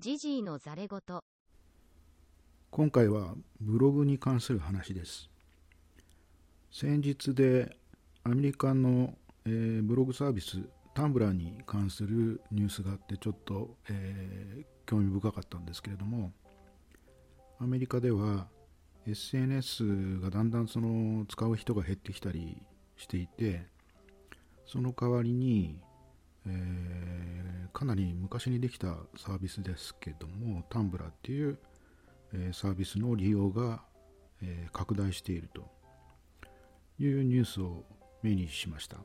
ジジイのざれ言。今回はブログに関する話です。先日でアメリカの、えーブログサービスタンブラーに関するニュースがあってちょっと、えー興味深かったんですけれどもアメリカでは SNS がだんだんその使う人が減ってきたりしていてその代わりに、えーかなり昔にできたサービスですけどもタンブラーっていう、えーサービスの利用が、えー拡大しているというニュースを目にしました、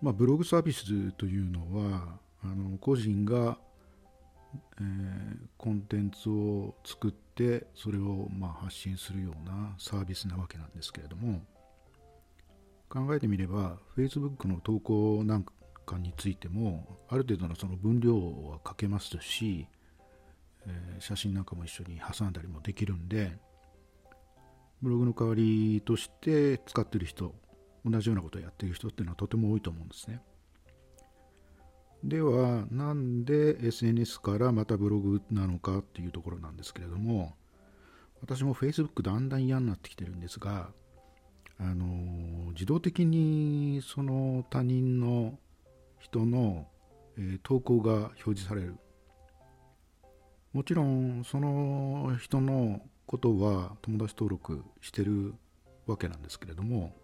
まあ、ブログサービスというのはあの個人が、えーコンテンツを作ってそれをまあ発信するようなサービスなわけなんですけれども考えてみれば Facebook の投稿なんかについてもある程度のその分量はかけますし、えー写真なんかも一緒に挟んだりもできるんでブログの代わりとして使ってる人同じようなことをやってる人っていうのはとても多いと思うんですね。ではなんで SNS からまたブログなのかっていうところなんですけれども私も Facebook だんだん嫌になってきてるんですがあの自動的にその他人の人の、えー投稿が表示される。もちろんその人のことは友達登録してるわけなんですけれども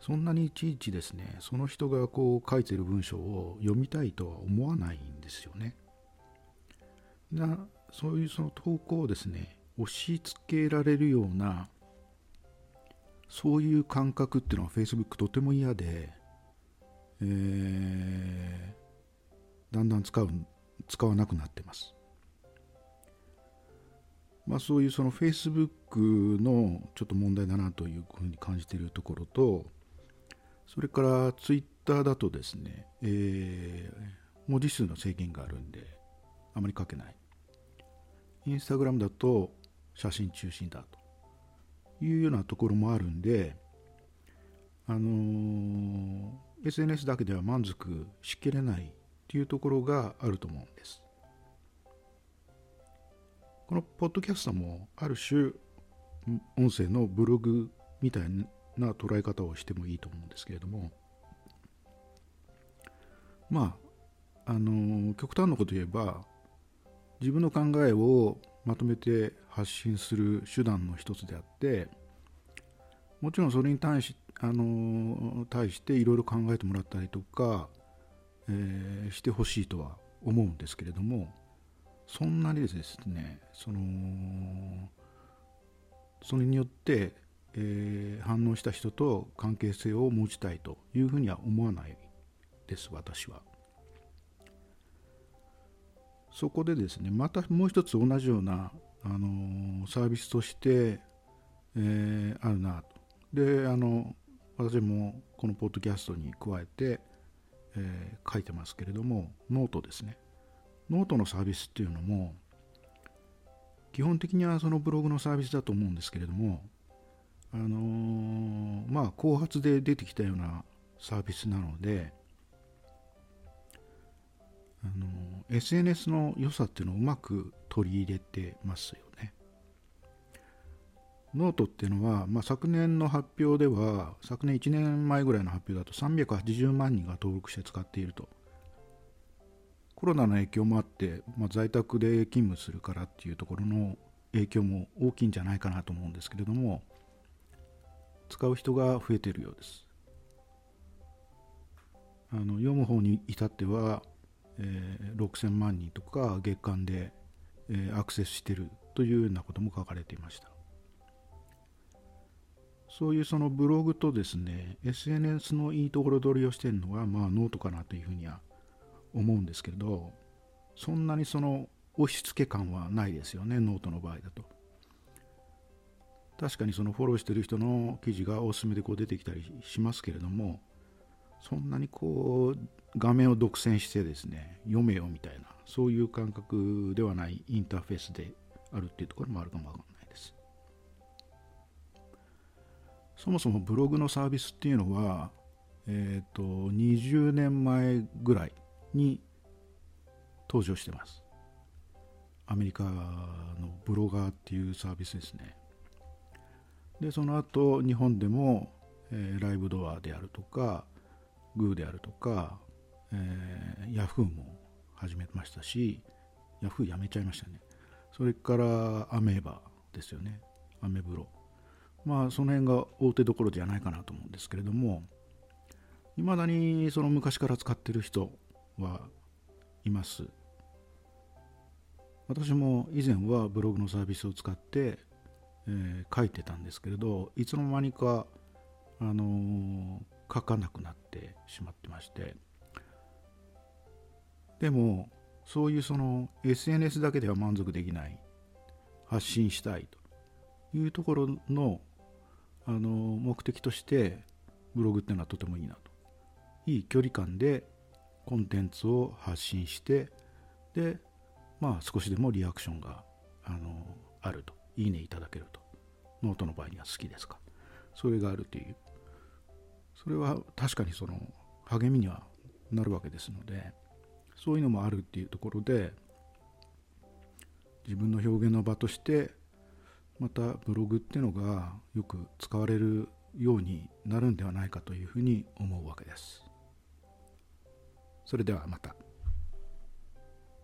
そんなにいちいちですねその人がこう書いてる文章を読みたいとは思わないんですよね。なそういうその投稿をですね押し付けられるようなそういう感覚っていうのは Facebook とても嫌で、えーだんだん使う使わなくなってます。まあ、そういうその Facebook のちょっと問題だなというふうに感じているところとそれから Twitter だとですね、えー文字数の制限があるんであまり書けない。Instagram だと写真中心だと。いうようなところもあるんであのー SNS だけでは満足しきれないっていうところがあると思うんです。このポッドキャストもある種音声のブログみたいな捉え方をしてもいいと思うんですけれどもまああの極端なこと言えば自分の考えをまとめて発信する手段の一つであってもちろんそれに対しあの対していろいろ考えてもらったりとか、えーしてほしいとは思うんですけれどもそんなにですねそのそれによって、えー反応した人と関係性を持ちたいというふうには思わないです私は。そこでですねまたもう一つ同じような、あのサービスとして、えーあるなと。であの私もこのポッドキャストに加えて、えー書いてますけれどもノートですね。ノートのサービスっていうのも基本的にはそのブログのサービスだと思うんですけれどもあのーまあ後発で出てきたようなサービスなのであのー SNS の良さっていうのをうまく取り入れてますよね。ノートっていうのは、まあ、昨年の発表では昨年1年前ぐらいの発表だと380万人が登録して使っていると。コロナの影響もあって、まあ、在宅で勤務するからっていうところの影響も大きいんじゃないかなと思うんですけれども使う人が増えているようです。あの読む方に至っては、えー6000万人とか月間で、えアクセスしてるというようなことも書かれていました。そういうそのブログとですね SNS のいいところ取りをしてるのはまあノートかなというふうには思うんですけれどそんなにその押し付け感はないですよねノートの場合だと。確かにそのフォローしてる人の記事がおすすめでこう出てきたりしますけれどもそんなにこう画面を独占してですね読めよみたいなそういう感覚ではないインターフェースであるっていうところもあるかもわかんないです。そもそもブログのサービスっていうのは、えー、と20年前ぐらいに登場してます。アメリカのブロガーっていうサービスですね。でその後日本でも、えー、ライブドアであるとかグーであるとか、えー、ヤフーも始めましたしヤフーやめちゃいましたね。それからアメーバですよね。アメブロまあその辺が大手どころじゃないかなと思うんですけれどもいまだにその昔から使ってる人はいます。私も以前はブログのサービスを使って、えー、書いてたんですけれどいつの間にか、あのー、書かなくなってしまってまして。でもそういうその SNS だけでは満足できない発信したいというところのあの目的としてブログっていうのはとてもいいなと。いい距離感でコンテンツを発信してでまあ少しでもリアクションがあのあると。いいねいただけると。ノートの場合にはスキですか。それがあるという。それは確かにその励みにはなるわけですのでそういうのもあるっていうところで自分の表現の場としてまたブログっていうのがよく使われるようになるんではないかというふうに思うわけです。それではまた。